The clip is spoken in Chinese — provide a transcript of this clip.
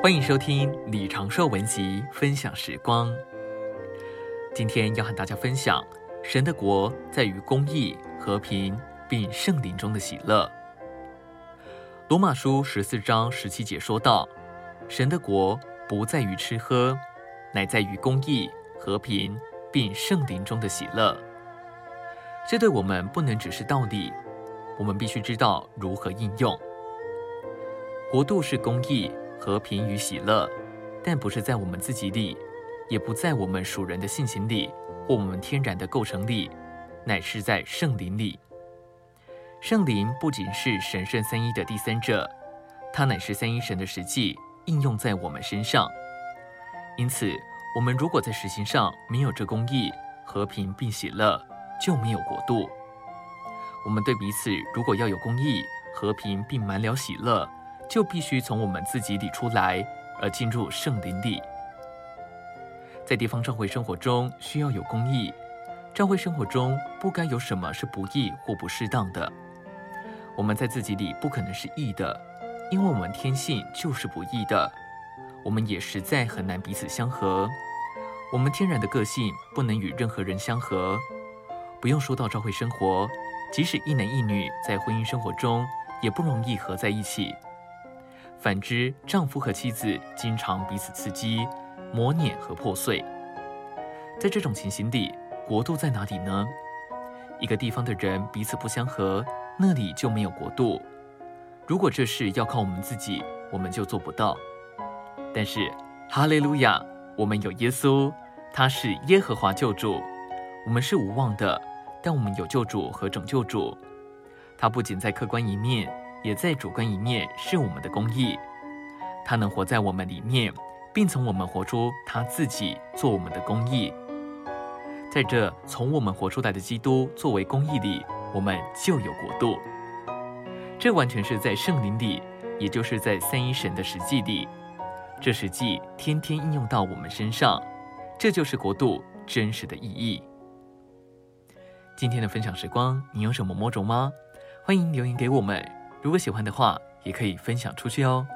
欢迎收听李长寿文集分享时光。今天要和大家分享神的国在于公义、和平并圣灵中的喜乐。罗马书十四章十七节说道：“神的国不在于吃喝，乃在于公义、和平并圣灵中的喜乐。”这对我们不能只是道理，我们必须知道如何应用。国度是公义。和平与喜乐，但不是在我们自己里，也不在我们属人的性情里或我们天然的构成里，乃是在圣灵里。圣灵不仅是神圣三一的第三者，它乃是三一神的实际应用在我们身上。因此，我们如果在实行上没有这公义、和平并喜乐，就没有国度。我们对彼此如果要有公义、和平并满了喜乐，就必须从我们自己里出来，而进入圣灵里。在地方教会生活中，需要有公义；教会生活中不该有什么是不义或不适当的。我们在自己里不可能是义的，因为我们天性就是不义的。我们也实在很难彼此相合。我们天然的个性不能与任何人相合。不用说到教会生活，即使一男一女在婚姻生活中，也不容易合在一起。反之，丈夫和妻子经常彼此刺激、磨碾和破碎。在这种情形里，国度在哪里呢？一个地方的人彼此不相合，那里就没有国度。如果这事要靠我们自己，我们就做不到。但是，哈利路亚，我们有耶稣，他是耶和华救主。我们是无望的，但我们有救主和拯救主。他不仅在客观一面。也在主观一面是我们的公义，他能活在我们里面，并从我们活出他自己做我们的公义。在这从我们活出来的基督作为公义里，我们就有国度。这完全是在圣灵里，也就是在三一神的实际里。这实际天天应用到我们身上，这就是国度真实的意义。今天的分享时光，你有什么摸着吗？欢迎留言给我们。如果喜欢的话，也可以分享出去哦。